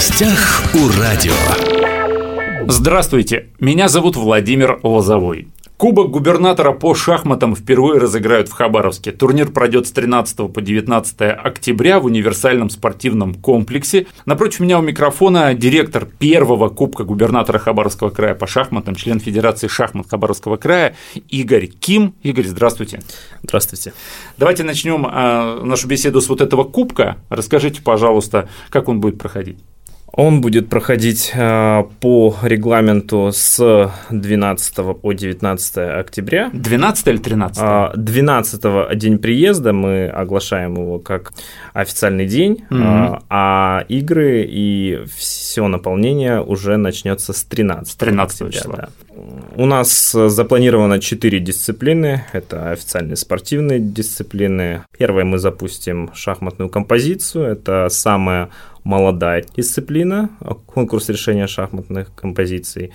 гостях у радио. Здравствуйте, меня зовут Владимир Лозовой. Кубок губернатора по шахматам впервые разыграют в Хабаровске. Турнир пройдет с 13 по 19 октября в универсальном спортивном комплексе. Напротив меня у микрофона директор первого Кубка губернатора Хабаровского края по шахматам, член Федерации шахмат Хабаровского края Игорь Ким. Игорь, здравствуйте. Здравствуйте. Давайте начнем а, нашу беседу с вот этого кубка. Расскажите, пожалуйста, как он будет проходить. Он будет проходить э, по регламенту с 12 по 19 октября. 12 или 13? 12 а, день приезда мы оглашаем его как официальный день, mm а игры и все наполнение уже начнется с 13. 13 октября, числа. Да. У нас запланировано 4 дисциплины. Это официальные спортивные дисциплины. Первой мы запустим шахматную композицию. Это самая молодая дисциплина, конкурс решения шахматных композиций.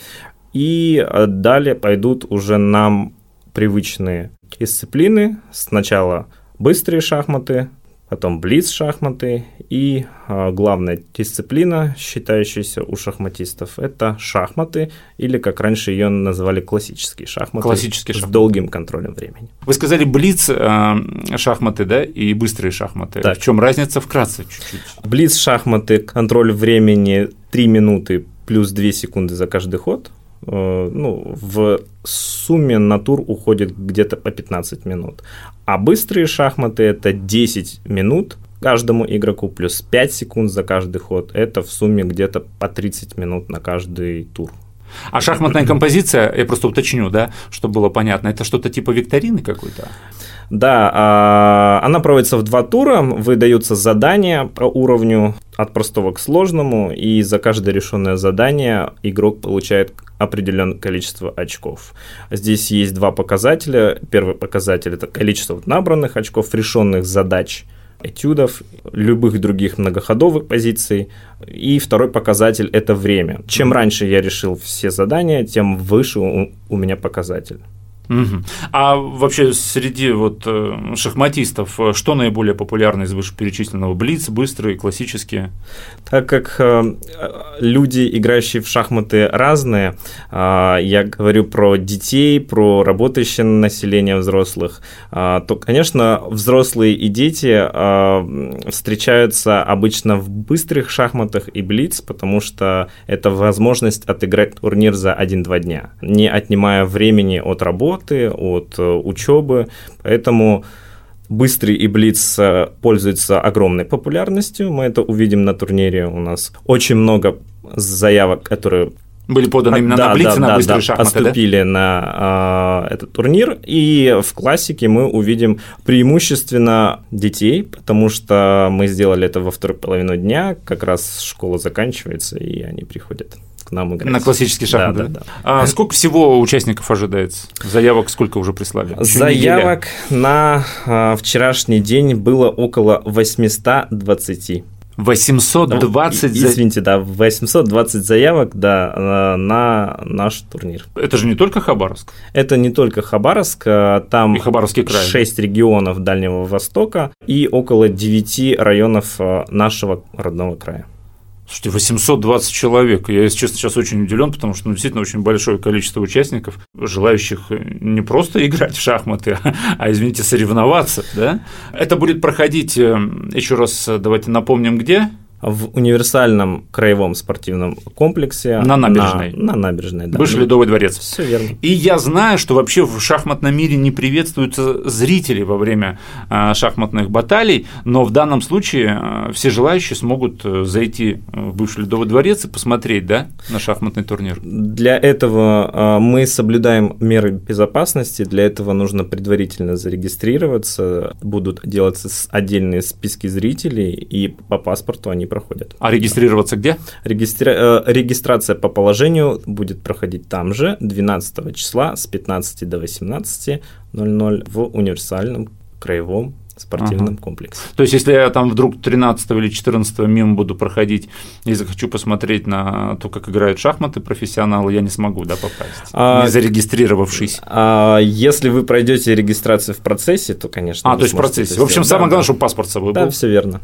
И э, далее пойдут уже нам привычные дисциплины. Сначала быстрые шахматы, потом блиц-шахматы и э, главная дисциплина, считающаяся у шахматистов, это шахматы, или как раньше ее называли классические шахматы. Классические с шахматы. долгим контролем времени. Вы сказали блиц э, шахматы, да, и быстрые шахматы. Да. В чем разница вкратце чуть-чуть? Блиц шахматы, контроль времени 3 минуты плюс 2 секунды за каждый ход. Э, ну, в сумме на тур уходит где-то по 15 минут. А быстрые шахматы это 10 минут каждому игроку плюс 5 секунд за каждый ход. Это в сумме где-то по 30 минут на каждый тур. А шахматная композиция, я просто уточню, да, чтобы было понятно, это что-то типа викторины какой-то? Да, а, она проводится в два тура, выдаются задания по уровню от простого к сложному, и за каждое решенное задание игрок получает определенное количество очков. Здесь есть два показателя. Первый показатель это количество набранных очков, решенных задач этюдов, любых других многоходовых позиций. И второй показатель – это время. Чем раньше я решил все задания, тем выше у, у меня показатель. Угу. А вообще среди вот э, шахматистов э, что наиболее популярно из вышеперечисленного? Блиц, быстрые, классические? Так как э, люди, играющие в шахматы, разные, э, я говорю про детей, про работающее население взрослых, э, то, конечно, взрослые и дети э, встречаются обычно в быстрых шахматах и блиц, потому что это возможность отыграть турнир за 1-2 дня, не отнимая времени от работы, работы, от э, учебы, поэтому Быстрый и Блиц э, пользуются огромной популярностью. Мы это увидим на турнире. У нас очень много заявок, которые были поданы именно да, на Блиц да, на да, быстрые да, шахматы, поступили да? на э, этот турнир. И в классике мы увидим преимущественно детей, потому что мы сделали это во вторую половину дня, как раз школа заканчивается, и они приходят к нам играть. На классические шахматы? Да, да, да. А сколько всего участников ожидается? Заявок сколько уже прислали? Заявок на а, вчерашний день было около 820. 820 ну, Извините, да, 820 заявок, да, на наш турнир. Это же не только Хабаровск? Это не только Хабаровск, а там и Хабаровский край. 6 регионов Дальнего Востока и около 9 районов а, нашего родного края. Слушайте, 820 человек. Я, если честно, сейчас очень удивлен, потому что ну, действительно очень большое количество участников, желающих не просто играть в шахматы, а, извините, соревноваться. Да? Это будет проходить, э, еще раз давайте напомним, где? В универсальном краевом спортивном комплексе. На набережной. На, на набережной, да. Бывший Ледовый дворец. Все верно. И я знаю, что вообще в шахматном мире не приветствуются зрители во время а, шахматных баталий, но в данном случае а, все желающие смогут э, зайти в бывший Ледовый дворец и посмотреть да, на шахматный турнир. Для этого а, мы соблюдаем меры безопасности, для этого нужно предварительно зарегистрироваться, будут делаться отдельные списки зрителей, и по паспорту они проходят. А регистрироваться где? Регистра... Э, регистрация по положению будет проходить там же 12 числа с 15 до 18.00 в универсальном краевом спортивном ага. комплексе. То есть, если я там вдруг 13 или 14 мимо буду проходить и захочу посмотреть на то, как играют шахматы профессионалы, я не смогу, да, попасть, а, не зарегистрировавшись. А если вы пройдете регистрацию в процессе, то, конечно. А, то есть в процессе. В общем, да, самое главное, да. чтобы паспорт с собой да, был. Да, все верно.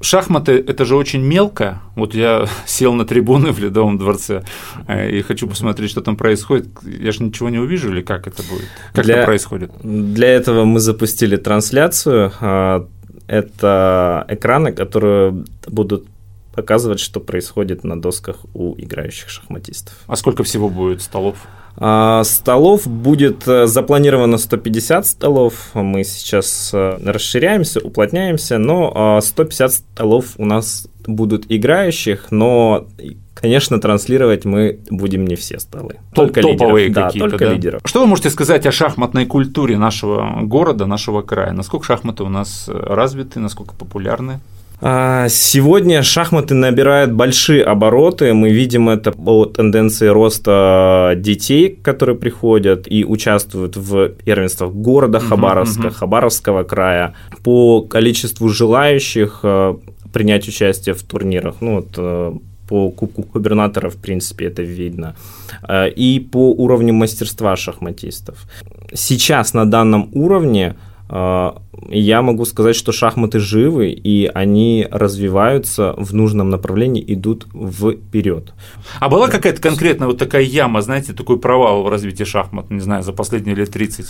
Шахматы – это же очень мелко. Вот я сел на трибуны в Ледовом дворце э, и хочу посмотреть, что там происходит. Я же ничего не увижу или как это будет? Как для, это происходит? Для этого мы запустили трансляцию. А, это экраны, которые будут показывать, что происходит на досках у играющих шахматистов. А сколько всего будет столов? А, столов будет э, запланировано 150 столов. Мы сейчас э, расширяемся, уплотняемся, но 150 а, столов у нас будут играющих, но Конечно, транслировать мы будем не все столы. Только Топовые лидеров. Да, только да? лидеров. Что вы можете сказать о шахматной культуре нашего города, нашего края? Насколько шахматы у нас э, развиты, насколько популярны? А, сегодня шахматы набирают большие обороты. Мы видим это по тенденции роста детей, которые приходят и участвуют в первенствах города Хабаровска, uh-huh, uh-huh. Хабаровского края. По количеству желающих э, принять участие в турнирах. Ну, вот, э, по Кубку губернатора, в принципе, это видно. Э, и по уровню мастерства шахматистов. Сейчас на данном уровне я могу сказать, что шахматы живы, и они развиваются в нужном направлении, идут вперед. А была какая-то конкретная вот такая яма, знаете, такой провал в развитии шахмат, не знаю, за последние лет 30?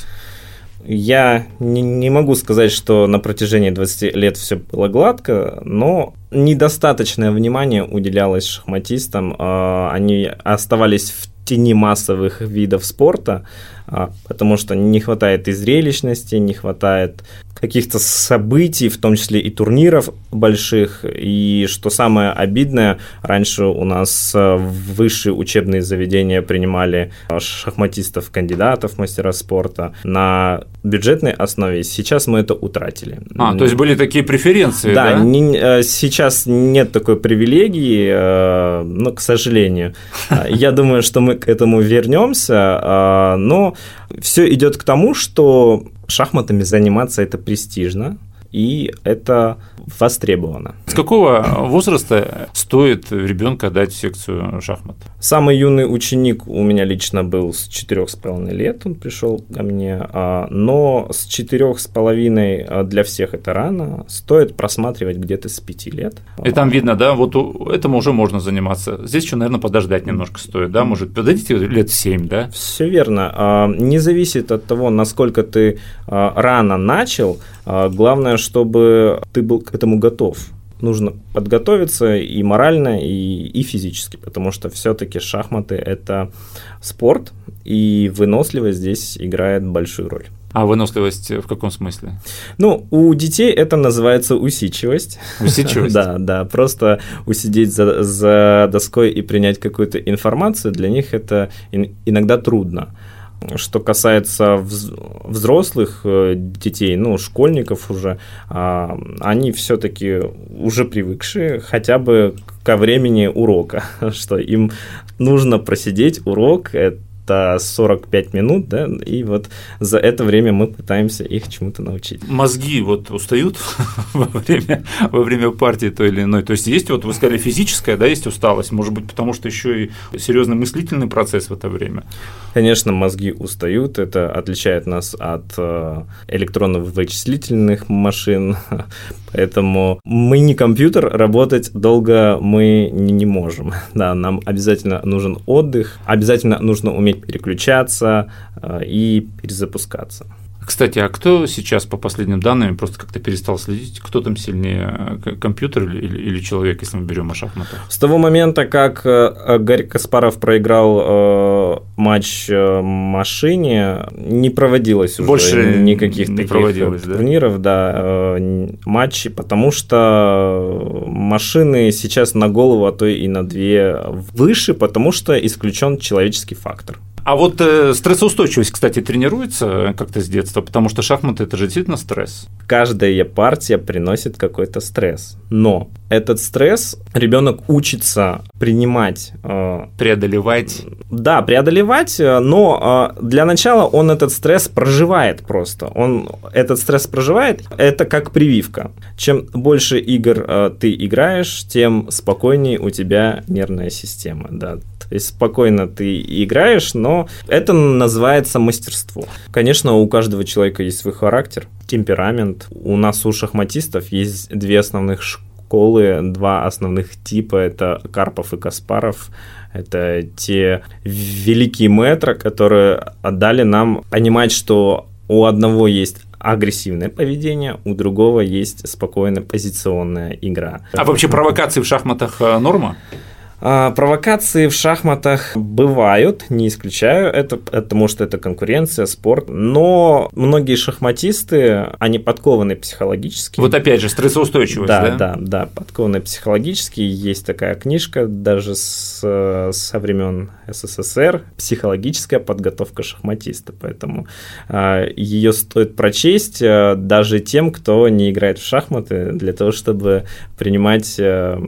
Я не, не могу сказать, что на протяжении 20 лет все было гладко, но недостаточное внимание уделялось шахматистам. А, они оставались в тени массовых видов спорта, а, потому что не хватает и зрелищности, не хватает каких-то событий, в том числе и турниров больших. И что самое обидное, раньше у нас э, высшие учебные заведения принимали э, шахматистов, кандидатов, мастера спорта на бюджетной основе. Сейчас мы это утратили. А, то есть были такие преференции, да? Да, не, э, сейчас нет такой привилегии, но, к сожалению. Я думаю, что мы к этому вернемся, но все идет к тому, что шахматами заниматься это престижно, и это востребовано. С какого возраста стоит ребенка дать секцию шахмат? Самый юный ученик у меня лично был с четырех с половиной лет, он пришел ко мне, а, но с четырех с половиной а, для всех это рано, стоит просматривать где-то с пяти лет. И там видно, да, вот этому уже можно заниматься. Здесь еще, наверное, подождать немножко стоит, да, может, подойдите лет семь, да? Все верно. А, не зависит от того, насколько ты рано начал, главное, чтобы ты был этому готов. Нужно подготовиться и морально, и, и физически, потому что все-таки шахматы это спорт, и выносливость здесь играет большую роль. А выносливость в каком смысле? Ну, у детей это называется усидчивость. Усидчивость? да, да. Просто усидеть за, за доской и принять какую-то информацию, для них это иногда трудно. Что касается взрослых э, детей, ну, школьников уже, а, они все-таки уже привыкшие хотя бы ко времени урока, что им нужно просидеть урок, это 45 минут, да, и вот за это время мы пытаемся их чему-то научить. Мозги вот устают во время, во время партии той или иной. То есть есть, вот вы сказали, физическая, да, есть усталость, может быть, потому что еще и серьезный мыслительный процесс в это время. Конечно, мозги устают, это отличает нас от э, электронно-вычислительных машин, поэтому мы не компьютер, работать долго мы не, не можем. Да, нам обязательно нужен отдых, обязательно нужно уметь переключаться э, и перезапускаться. Кстати, а кто сейчас, по последним данным, просто как-то перестал следить, кто там сильнее, компьютер или, или человек, если мы берем о шахматах? С того момента, как э, Гарри Каспаров проиграл э, матч э, машине, не проводилось уже Больше никаких не таких турниров, да, э, матчей, потому что машины сейчас на голову, а то и на две выше, потому что исключен человеческий фактор. А вот э, стрессоустойчивость, кстати, тренируется как-то с детства, потому что шахматы это же действительно стресс. Каждая партия приносит какой-то стресс, но этот стресс ребенок учится принимать. Э, преодолевать. Да, преодолевать, э, но э, для начала он этот стресс проживает просто. Он этот стресс проживает, это как прививка. Чем больше игр э, ты играешь, тем спокойнее у тебя нервная система. Да. То есть спокойно ты играешь, но это называется мастерство. Конечно, у каждого человека есть свой характер, темперамент. У нас у шахматистов есть две основных школы колы, два основных типа, это Карпов и Каспаров. Это те великие метры, которые отдали нам понимать, что у одного есть агрессивное поведение, у другого есть спокойная позиционная игра. А вообще провокации в шахматах э, норма? А, провокации в шахматах бывают, не исключаю это, потому что это конкуренция, спорт, но многие шахматисты, они подкованы психологически. Вот опять же, стрессоустойчивость, да? Да, да, да, подкованы психологически. Есть такая книжка даже с, со времен СССР «Психологическая подготовка шахматиста», поэтому э, ее стоит прочесть э, даже тем, кто не играет в шахматы, для того, чтобы принимать э,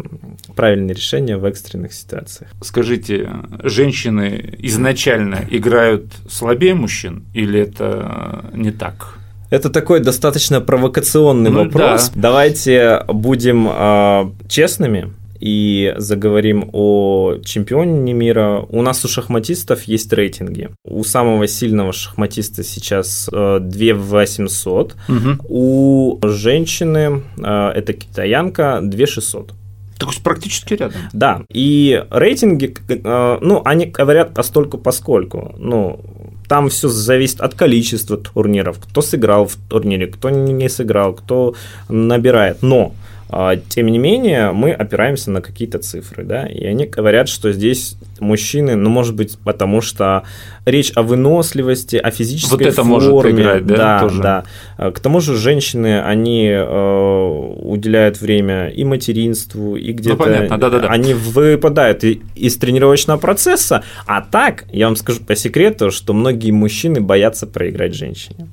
правильные решения в экстренных экстренных ситуациях. Скажите, женщины изначально играют слабее мужчин или это не так? Это такой достаточно провокационный ну, вопрос. Да. Давайте будем э, честными и заговорим о чемпионе мира. У нас у шахматистов есть рейтинги. У самого сильного шахматиста сейчас э, 2800. Угу. У женщины, э, это китаянка, 2600. Так уж практически рядом. Да, и рейтинги, э, ну, они говорят постольку поскольку. Ну, там все зависит от количества турниров, кто сыграл в турнире, кто не сыграл, кто набирает. Но а, тем не менее, мы опираемся на какие-то цифры, да, и они говорят, что здесь мужчины, ну, может быть, потому что речь о выносливости, о физической вот это форме. Может играть, да, да, тоже. да. А, к тому же женщины, они э, уделяют время и материнству, и где-то... Ну, понятно, да-да-да. Они выпадают из тренировочного процесса, а так, я вам скажу по секрету, что многие мужчины боятся проиграть женщине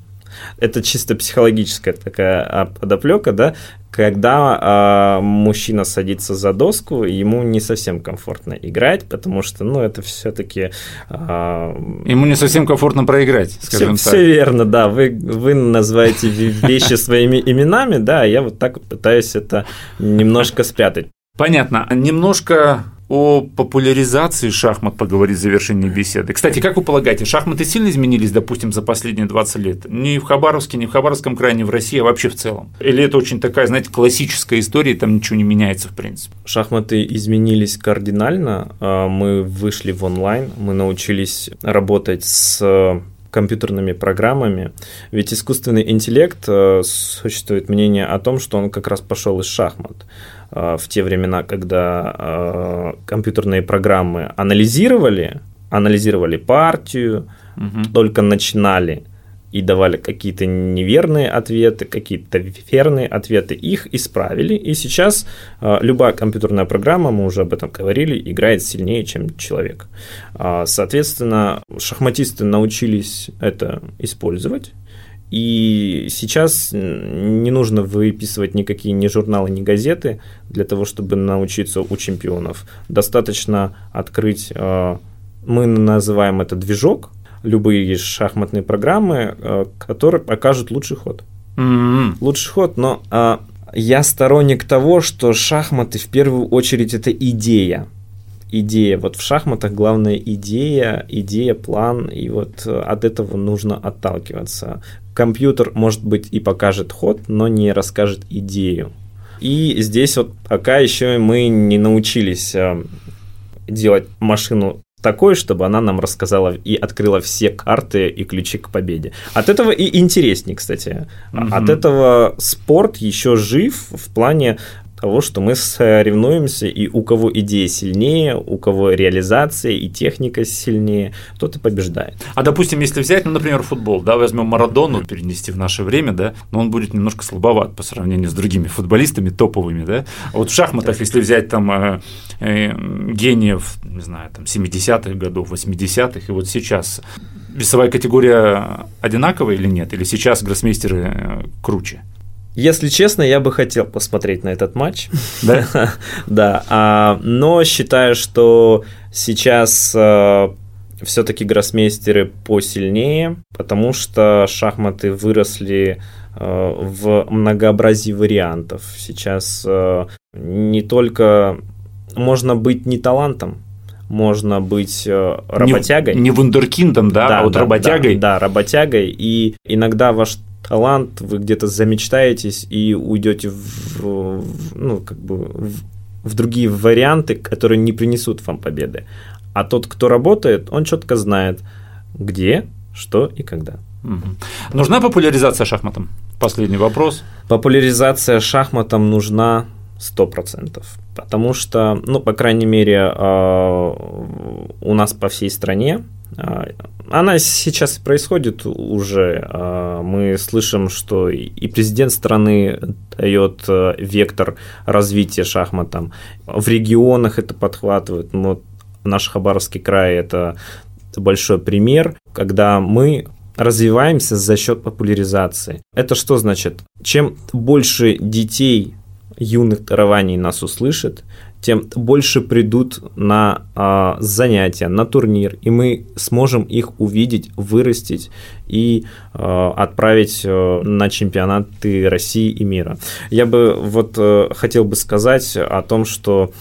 это чисто психологическая такая подоплека, да, когда э, мужчина садится за доску, ему не совсем комфортно играть, потому что, ну, это все-таки... Э, а, ему не совсем комфортно проиграть, скажем все, так. Все верно, да. Вы, вы называете вещи своими именами, да, я вот так пытаюсь это немножко спрятать. Понятно. Немножко о популяризации шахмат поговорить в завершении беседы. Кстати, как вы полагаете, шахматы сильно изменились, допустим, за последние 20 лет? Не в Хабаровске, не в Хабаровском крае, не в России, а вообще в целом? Или это очень такая, знаете, классическая история, и там ничего не меняется в принципе? Шахматы изменились кардинально. А, мы вышли в онлайн, мы научились работать с компьютерными программами. Ведь искусственный интеллект, э, существует мнение о том, что он как раз пошел из шахмат. Э, в те времена, когда э, компьютерные программы анализировали, анализировали партию, угу. только начинали и давали какие-то неверные ответы, какие-то верные ответы, их исправили, и сейчас э, любая компьютерная программа, мы уже об этом говорили, играет сильнее, чем человек. Соответственно, шахматисты научились это использовать, и сейчас не нужно выписывать никакие ни журналы, ни газеты для того, чтобы научиться у чемпионов. Достаточно открыть, э, мы называем это движок, любые шахматные программы, э, которые покажут лучший ход. Mm-hmm. Лучший ход, но э, я сторонник того, что шахматы в первую очередь это идея идея. Вот в шахматах главная идея, идея, план, и вот от этого нужно отталкиваться компьютер, может быть, и покажет ход, но не расскажет идею. И здесь вот пока еще мы не научились э, делать машину такой, чтобы она нам рассказала и открыла все карты и ключи к победе. От этого и интереснее, кстати. Угу. От этого спорт еще жив в плане того, что мы соревнуемся, и у кого идея сильнее, у кого реализация и техника сильнее, тот и побеждает. А допустим, если взять, ну, например, футбол, да, возьмем Марадону, перенести в наше время, да, но он будет немножко слабоват по сравнению с другими футболистами топовыми, да. А вот в шахматах, если взять там э, э, гениев, не знаю, там 70-х годов, 80-х, и вот сейчас весовая категория одинаковая или нет? Или сейчас гроссмейстеры э, круче? Если честно, я бы хотел посмотреть на этот матч. Да? да. А, но считаю, что сейчас а, все-таки гроссмейстеры посильнее, потому что шахматы выросли а, в многообразии вариантов. Сейчас не только можно быть не талантом, можно быть работягой. Не, не вундеркиндом, да, да а вот да, работягой. Да, да, работягой. И иногда ваш талант, вы где-то замечтаетесь и уйдете в, в ну, как бы в, в другие варианты, которые не принесут вам победы. А тот, кто работает, он четко знает, где, что и когда. Угу. Нужна популяризация шахматом? Последний вопрос. Популяризация шахматом нужна 100%. Потому что, ну, по крайней мере, а, у нас по всей стране а, она сейчас происходит уже. А, мы слышим, что и президент страны дает вектор развития шахматам. В регионах это подхватывают. Вот наш Хабаровский край – это большой пример, когда мы развиваемся за счет популяризации. Это что значит? Чем больше детей юных дарований нас услышат, тем больше придут на э, занятия, на турнир, и мы сможем их увидеть, вырастить и э, отправить э, на чемпионаты России и мира. Я бы вот э, хотел бы сказать о том, что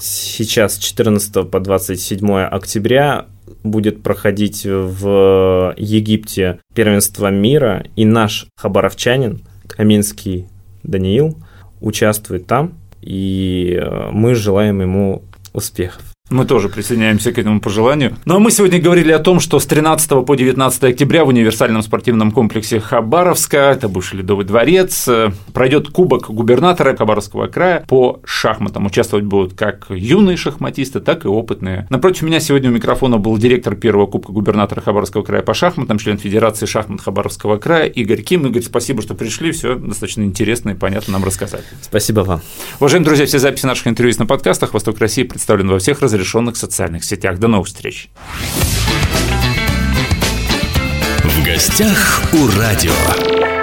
сейчас 14 по 27 октября будет проходить в Египте первенство мира, и наш хабаровчанин Каминский Даниил участвует там, и э, мы желаем ему успехов. Мы тоже присоединяемся к этому пожеланию. Ну а мы сегодня говорили о том, что с 13 по 19 октября в универсальном спортивном комплексе Хабаровска, это бывший Ледовый дворец, пройдет Кубок губернатора Хабаровского края по шахматам. Участвовать будут как юные шахматисты, так и опытные. Напротив меня сегодня у микрофона был директор первого Кубка губернатора Хабаровского края по шахматам, член Федерации шахмат Хабаровского края Игорь Ким. Игорь, спасибо, что пришли, все достаточно интересно и понятно нам рассказали. Спасибо вам. Уважаемые друзья, все записи наших интервью есть на подкастах. Восток России представлен во всех разрешенных социальных сетях. До новых встреч! В гостях у радио.